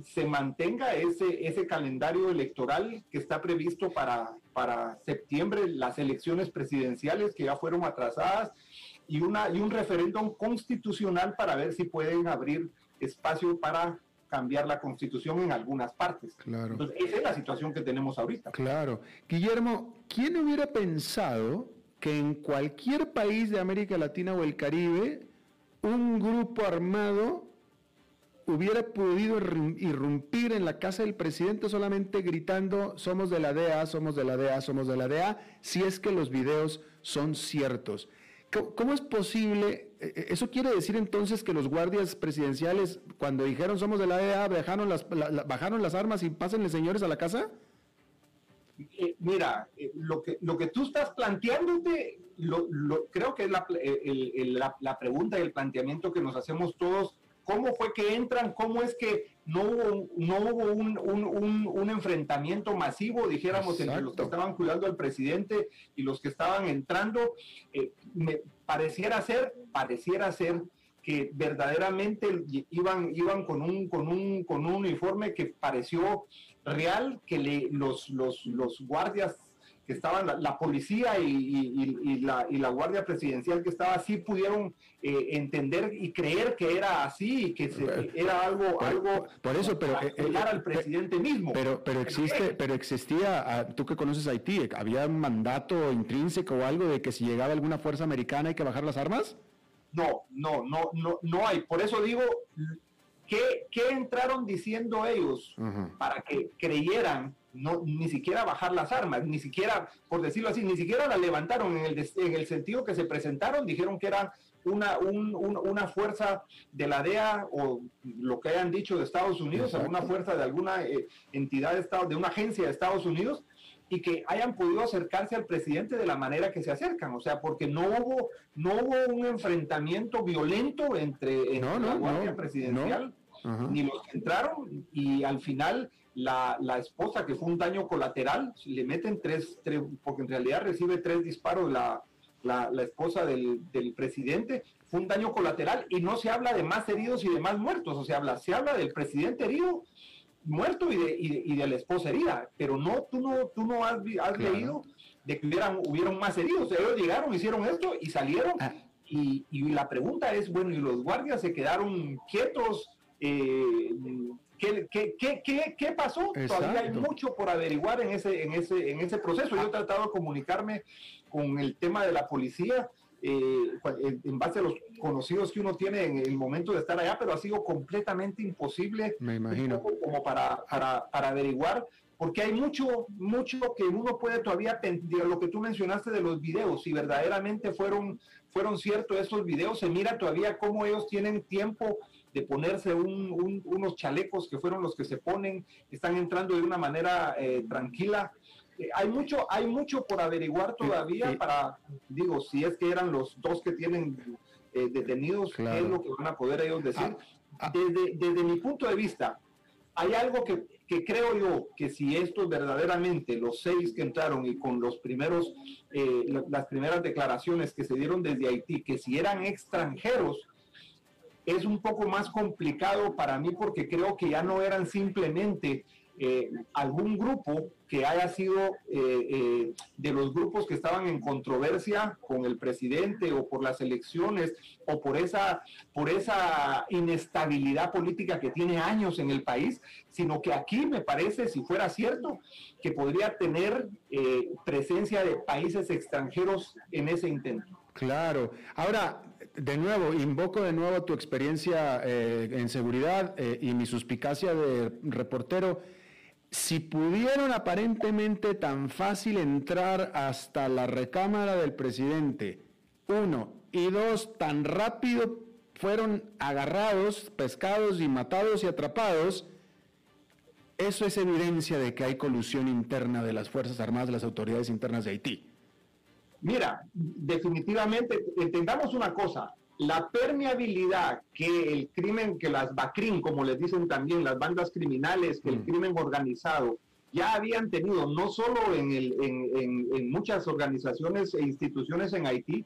se mantenga ese, ese calendario electoral que está previsto para, para septiembre, las elecciones presidenciales que ya fueron atrasadas y, una, y un referéndum constitucional para ver si pueden abrir espacio para cambiar la constitución en algunas partes. Claro. Entonces, esa es la situación que tenemos ahorita. Claro. Guillermo, ¿quién hubiera pensado que en cualquier país de América Latina o el Caribe un grupo armado hubiera podido irrumpir en la casa del presidente solamente gritando somos de la DEA, somos de la DEA, somos de la DEA, si es que los videos son ciertos. ¿Cómo es posible? E, e, ¿Eso quiere decir entonces que los guardias presidenciales, cuando dijeron somos de la DEA, bajaron las, bajaron las armas y pásenle señores a la casa? Eh, mira, eh, lo, que, lo que tú estás planteándote, lo, creo que es la, la, la pregunta y el planteamiento que nos hacemos todos cómo fue que entran, cómo es que no hubo, no hubo un, un, un, enfrentamiento masivo, dijéramos, entre los que estaban cuidando al presidente y los que estaban entrando. Eh, me pareciera ser, pareciera ser que verdaderamente iban, iban con, un, con, un, con un uniforme que pareció real, que le, los, los, los guardias que estaban, la, policía y, la, y, la, Guardia Presidencial que estaba así pudieron eh, entender y creer que era así y que era algo, algo por eso, pero eh, eh, al presidente mismo. Pero, pero existe, pero existía, ah, tú que conoces Haití, ¿había un mandato intrínseco o algo de que si llegaba alguna fuerza americana hay que bajar las armas? No, no, no, no, no hay. Por eso digo, ¿qué, qué entraron diciendo ellos para que creyeran no, ni siquiera bajar las armas, ni siquiera, por decirlo así, ni siquiera la levantaron. En el, en el sentido que se presentaron, dijeron que era una, una fuerza de la DEA o lo que hayan dicho de Estados Unidos, alguna fuerza de alguna eh, entidad de Estado, de una agencia de Estados Unidos, y que hayan podido acercarse al presidente de la manera que se acercan, o sea, porque no hubo, no hubo un enfrentamiento violento entre, la Guardia Presidencial, ni los que entraron, y al final la, la, esposa, que fue un daño colateral, le meten tres, tres porque en realidad recibe tres disparos la, la, la esposa del, del, presidente, fue un daño colateral y no se habla de más heridos y de más muertos, o sea, habla, se habla del presidente herido, muerto y de, y de, la esposa herida, pero no, tú no, tú no has, has leído de que hubieran, hubieron más heridos, ellos llegaron, hicieron esto y salieron. Ah. Y, y, la pregunta es, bueno, ¿y los guardias se quedaron quietos? Eh, ¿Qué, qué, qué, qué pasó? Todavía hay mucho por averiguar en ese, en ese, en ese proceso. Yo he tratado de comunicarme con el tema de la policía eh, en base a los conocidos que uno tiene en el momento de estar allá, pero ha sido completamente imposible Me imagino. como para, para, para averiguar porque hay mucho, mucho que uno puede todavía, lo que tú mencionaste de los videos, si verdaderamente fueron, fueron ciertos esos videos, se mira todavía cómo ellos tienen tiempo de ponerse unos chalecos que fueron los que se ponen, están entrando de una manera eh, tranquila. Eh, hay mucho, hay mucho por averiguar todavía para, digo, si es que eran los dos que tienen eh, detenidos, qué es lo que van a poder ellos decir. Ah, ah. Desde, desde mi punto de vista, hay algo que, que, creo yo que si estos verdaderamente, los seis que entraron y con los primeros, las primeras declaraciones que se dieron desde Haití, que si eran extranjeros, es un poco más complicado para mí porque creo que ya no eran simplemente eh, algún grupo que haya sido eh, eh, de los grupos que estaban en controversia con el presidente o por las elecciones o por esa, por esa inestabilidad política que tiene años en el país, sino que aquí me parece, si fuera cierto, que podría tener presencia de países extranjeros en ese intento. Claro. Ahora, de nuevo, invoco de nuevo tu experiencia en seguridad y mi suspicacia de reportero si pudieron aparentemente tan fácil entrar hasta la recámara del presidente, uno, y dos, tan rápido fueron agarrados, pescados y matados y atrapados, eso es evidencia de que hay colusión interna de las Fuerzas Armadas, de las autoridades internas de Haití. Mira, definitivamente, entendamos una cosa, la permeabilidad que el crimen, que las BACRIM, como les dicen también, las bandas criminales, que el mm. crimen organizado ya habían tenido, no solo en, el, en, en, muchas organizaciones e instituciones en Haití,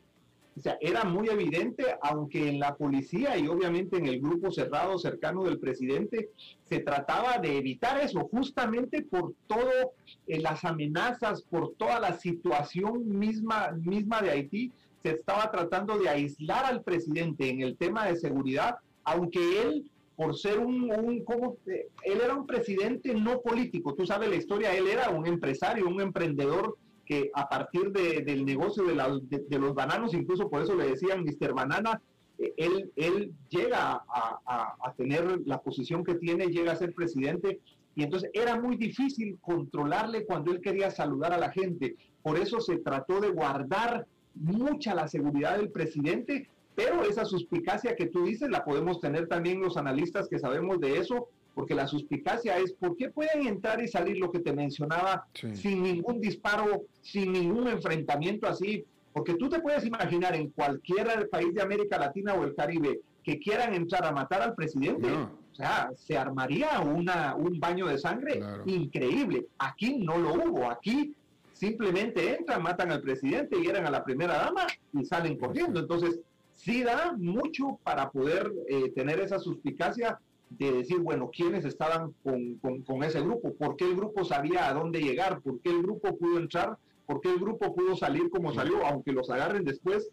era muy evidente, aunque en la policía y obviamente en el grupo cerrado cercano del presidente, se trataba de evitar eso, justamente por todas eh, las amenazas, por toda la situación misma, misma de Haití, se estaba tratando de aislar al presidente en el tema de seguridad, aunque él, por ser un, un como, él era un presidente no político, tú sabes la historia, él era un empresario, un emprendedor que a partir del negocio de, los bananos, incluso por eso le decían Mr. Banana, eh, él, él llega a, a tener la posición que tiene, llega a ser presidente y entonces era muy difícil controlarle cuando él quería saludar a la gente. Por eso se trató de guardar mucha la seguridad del presidente, pero esa suspicacia que tú dices la podemos tener también los analistas que sabemos de eso, porque la suspicacia es por qué pueden entrar y salir lo que te mencionaba sin ningún disparo, sin ningún enfrentamiento así, porque tú te puedes imaginar en cualquier país de América Latina o el Caribe que quieran entrar a matar al presidente. O sea, se armaría una, un baño de sangre increíble. Aquí no lo hubo. Aquí simplemente entran, matan al presidente, y eran a la primera dama y salen corriendo. Entonces, sí da mucho para poder eh, tener esa suspicacia de decir, bueno, quiénes estaban con, ese grupo, por qué el grupo sabía a dónde llegar, por qué el grupo pudo entrar, por qué el grupo pudo salir como salió, aunque los agarren después,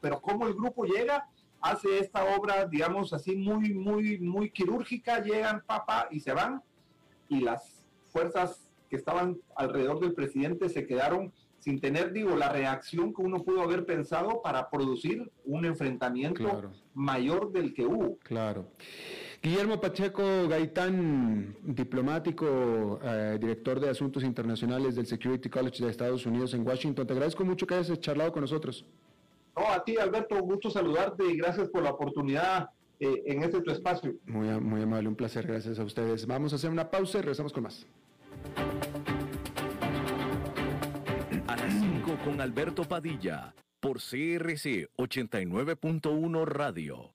pero cómo el grupo llega, hace esta obra, digamos así, muy, muy, muy quirúrgica, llegan, papá, y se van, y las fuerzas que estaban alrededor del presidente se quedaron sin tener, digo, la reacción que uno pudo haber pensado para producir un enfrentamiento mayor del que hubo. Claro. Guillermo Pacheco Gaitán, diplomático, eh, director de Asuntos Internacionales del Security College de Estados Unidos en Washington. Te agradezco mucho que hayas charlado con nosotros. No, a ti, Alberto, gusto saludarte y gracias por la oportunidad eh, en este tu espacio. Muy, muy amable, un placer, gracias a ustedes. Vamos a hacer una pausa y regresamos con más. A las 5 con Alberto Padilla, por CRC 89.1 Radio.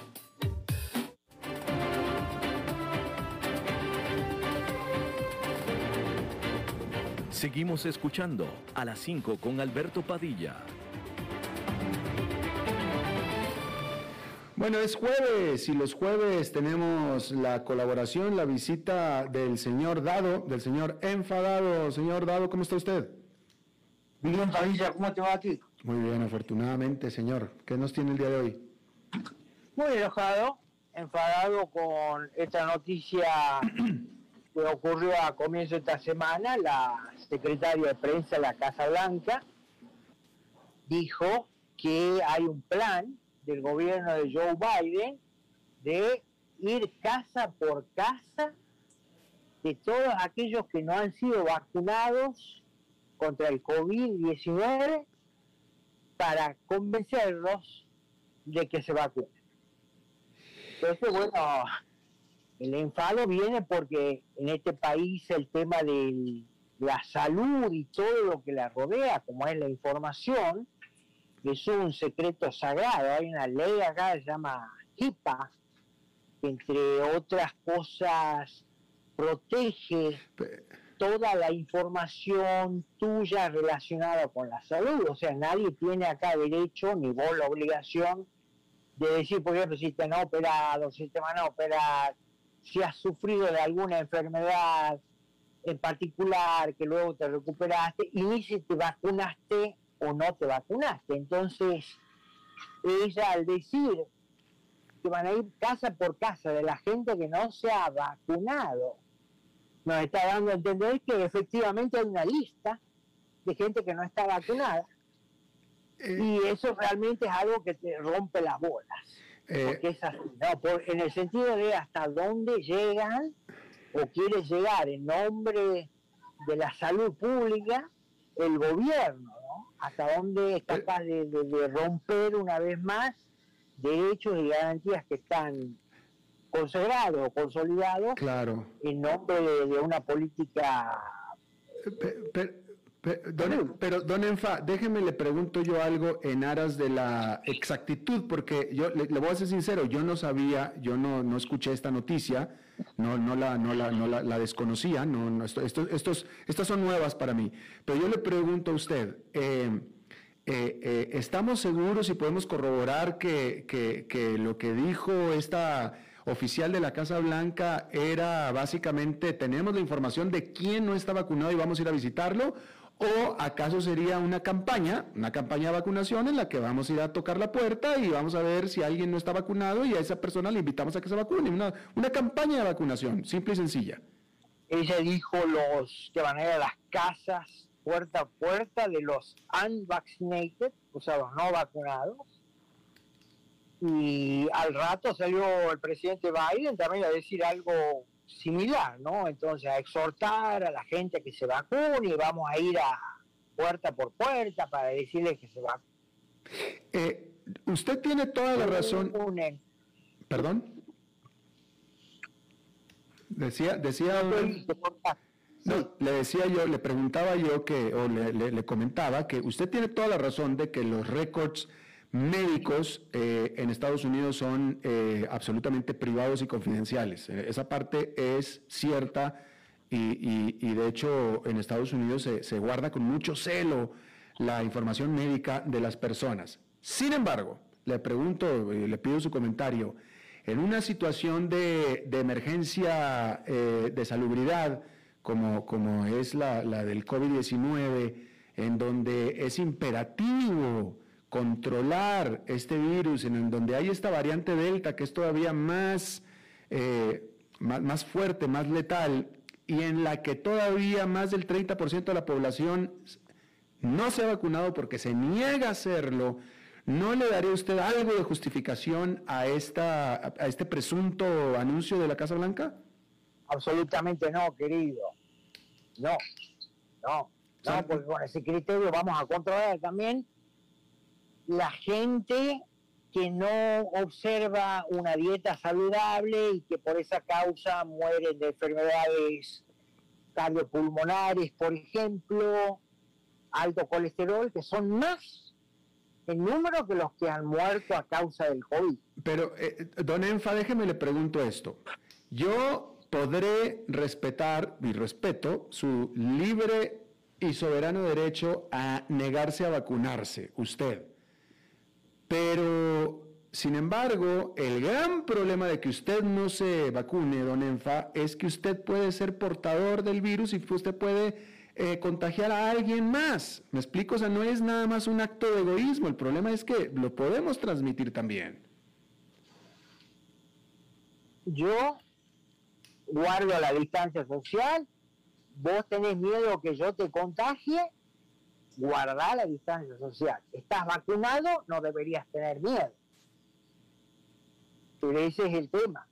Seguimos escuchando a las 5 con Alberto Padilla. Bueno, es jueves y los jueves tenemos la colaboración, la visita del señor Dado, del señor Enfadado. Señor Dado, ¿cómo está usted? Bien, Padilla, ¿cómo te va a ti? Muy bien, afortunadamente, señor. ¿Qué nos tiene el día de hoy? Muy enojado, enfadado con esta noticia que ocurrió a comienzo de esta semana. La secretaria de prensa de la Casa Blanca dijo que hay un plan del gobierno de Joe Biden de ir casa por casa de todos aquellos que no han sido vacunados contra el COVID-19 para convencerlos de que se vacunen. Entonces, bueno, el enfado viene porque en este país el tema del, la salud y todo lo que la rodea, como es la información, es un secreto sagrado. Hay una ley acá que se llama HIPAA, que entre otras cosas protege toda la información tuya relacionada con la salud. O sea, nadie tiene acá derecho, ni vos la obligación, de decir, por ejemplo, si te han operado, si te van a operar, si has sufrido de alguna enfermedad en particular, que luego te recuperaste, y si te vacunaste o no te vacunaste. Entonces, ella al decir que van a ir casa por casa de la gente que no se ha vacunado, nos está dando a entender que efectivamente hay una lista de gente que no está vacunada. Eh. y eso realmente es algo que te rompe las bolas. Eh. porque es así, ¿no? en el sentido de hasta dónde llegan o quiere llegar en nombre de la salud pública el gobierno, ¿no? Hasta dónde es capaz de, romper una vez más derechos y garantías que están consagrados o consolidados claro. en nombre de, una política... Pero, don, Enfa, déjeme le pregunto yo algo en aras de la exactitud, porque yo le, voy a ser sincero, yo no sabía, yo no, no escuché esta noticia, no, no, la, no, la, no la, desconocía, no, no esto, estos, estas son nuevas para mí. Pero yo le pregunto a usted, eh, eh, eh, ¿estamos seguros y podemos corroborar que, que, que lo que dijo esta oficial de la Casa Blanca era básicamente, tenemos la información de quién no está vacunado y vamos a ir a visitarlo? ¿O acaso sería una campaña, una campaña de vacunación en la que vamos a ir a tocar la puerta y vamos a ver si alguien no está vacunado y a esa persona le invitamos a que se vacune? Una, una campaña de vacunación, simple y sencilla. Ella dijo los que van a ir a las casas puerta a puerta de los unvaccinated, o sea, los no vacunados. Y al rato salió el presidente Biden también a decir algo similar, ¿no? Entonces, a exhortar a la gente que se vacune y vamos a ir a puerta por puerta para decirle que se vacune. Eh, usted tiene toda la razón. ¿Perdón? Decía, decía. No, le decía yo, le preguntaba yo que, o le, le, comentaba que usted tiene toda la razón de que los récords médicos eh, en Estados Unidos son eh, absolutamente privados y confidenciales. Eh, esa parte es cierta y, de hecho en Estados Unidos se, guarda con mucho celo la información médica de las personas. Sin embargo, le pregunto, le pido su comentario, en una situación de, emergencia de salubridad como, como es la, la del COVID-19, en donde es imperativo controlar este virus, en donde hay esta variante Delta que es todavía más, eh, más, fuerte, más letal, y en la que todavía más del 30% de la población no se ha vacunado porque se niega a hacerlo, ¿no le daría usted algo de justificación a, esta, a este presunto anuncio de la Casa Blanca? Absolutamente no, querido. No, no, no, porque con ese criterio vamos a controlar también la gente que no observa una dieta saludable y que por esa causa mueren de enfermedades cardiopulmonares, por ejemplo, alto colesterol, que son más en número que los que han muerto a causa del COVID. Pero, eh, don Enfa, déjeme le pregunto esto. Yo podré respetar y respeto su libre y soberano derecho a negarse a vacunarse, usted. Pero, sin embargo, el gran problema de que usted no se vacune, don Enfa, es que usted puede ser portador del virus y usted puede eh, contagiar a alguien más. ¿Me explico? O sea, no es nada más un acto de egoísmo, el problema es que lo podemos transmitir también. Yo guardo la distancia social, vos tenés miedo que yo te contagie, guardar la distancia social. Estás vacunado, no deberías tener miedo. Pero ese es el tema.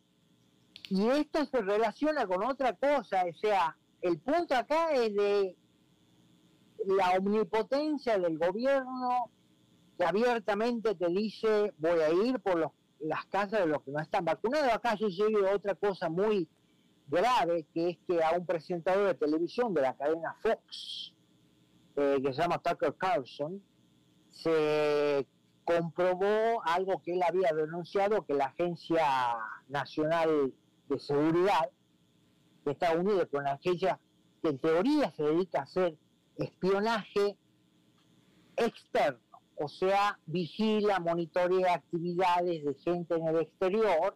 Y esto se relaciona con otra cosa, o sea, el punto acá es de la omnipotencia del gobierno que abiertamente te dice voy a ir por las casas de los que no están vacunados. Acá sucede otra cosa muy grave, que es que a un presentador de televisión de la cadena Fox, eh, que se llama Tucker Carlson, se comprobó algo que él había denunciado, que la Agencia Nacional de Seguridad de Estados Unidos, con la agencia que en teoría se dedica a hacer espionaje externo, o sea, vigila, monitorea actividades de gente en el exterior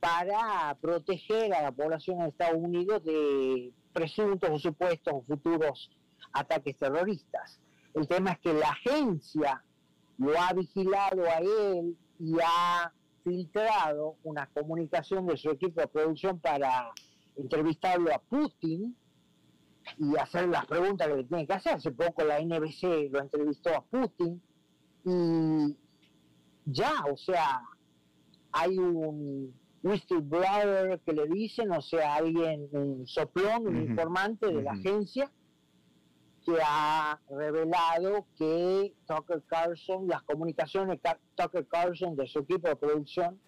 para proteger a la población de Estados Unidos de presuntos o supuestos futuros ataques terroristas. El tema es que la agencia lo ha vigilado a él y ha filtrado una comunicación de su equipo de producción para entrevistarlo a Putin y hacer las preguntas que le tiene que hacer. Hace poco la NBC lo entrevistó a Putin y ya, o sea, hay un whistleblower que le dicen, o sea, alguien, un soplón, un informante de la agencia que ha revelado que Tucker Carlson, las comunicaciones de Tucker Carlson de su equipo de producción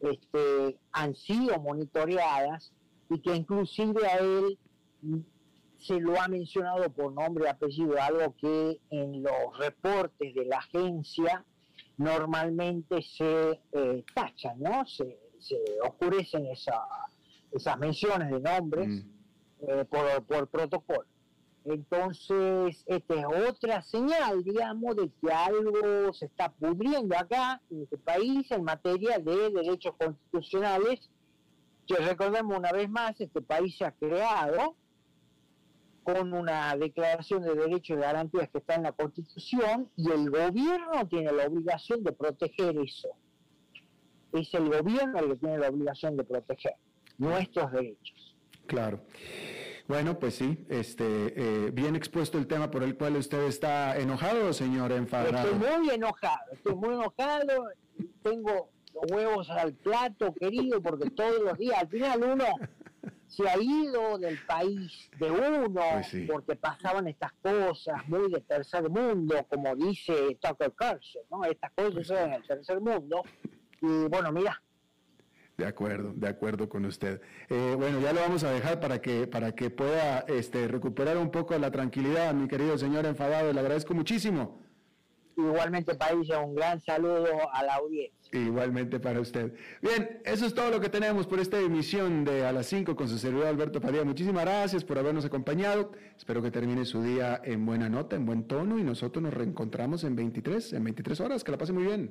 este, han sido monitoreadas y que inclusive a él se lo ha mencionado por nombre y apellido, algo que en los reportes de la agencia normalmente se eh, tachan, ¿no? Se, oscurecen esas menciones de nombres mm. eh, por, por protocolo. Entonces, esta es otra señal, digamos, de que algo se está pudriendo acá en este país en materia de derechos constitucionales, que recordemos una vez más, este país se ha creado con una declaración de derechos y garantías que está en la Constitución y el gobierno tiene la obligación de proteger eso. Es el gobierno el que tiene la obligación de proteger nuestros derechos. Claro. Bueno, pues sí, este, eh, bien expuesto el tema por el cual usted está enojado, señor enfadado. Estoy muy enojado, estoy muy enojado, tengo los huevos al plato, querido, porque todos los días, al final uno se ha ido del país de uno, pues porque pasaban estas cosas muy de tercer mundo, como dice Tucker Carlson, ¿no? Estas cosas pues son en el tercer mundo. Y bueno, mira, de acuerdo, de acuerdo con usted. Eh, bueno, ya lo vamos a dejar para que, para que pueda este, recuperar un poco la tranquilidad, mi querido señor enfadado. Le agradezco muchísimo. Igualmente, País, un gran saludo a la audiencia. Igualmente para usted. Bien, eso es todo lo que tenemos por esta emisión de A las 5 con su servidor Alberto Padilla. Muchísimas gracias por habernos acompañado. Espero que termine su día en buena nota, en buen tono y nosotros nos reencontramos en 23, en 23 horas. Que la pase muy bien.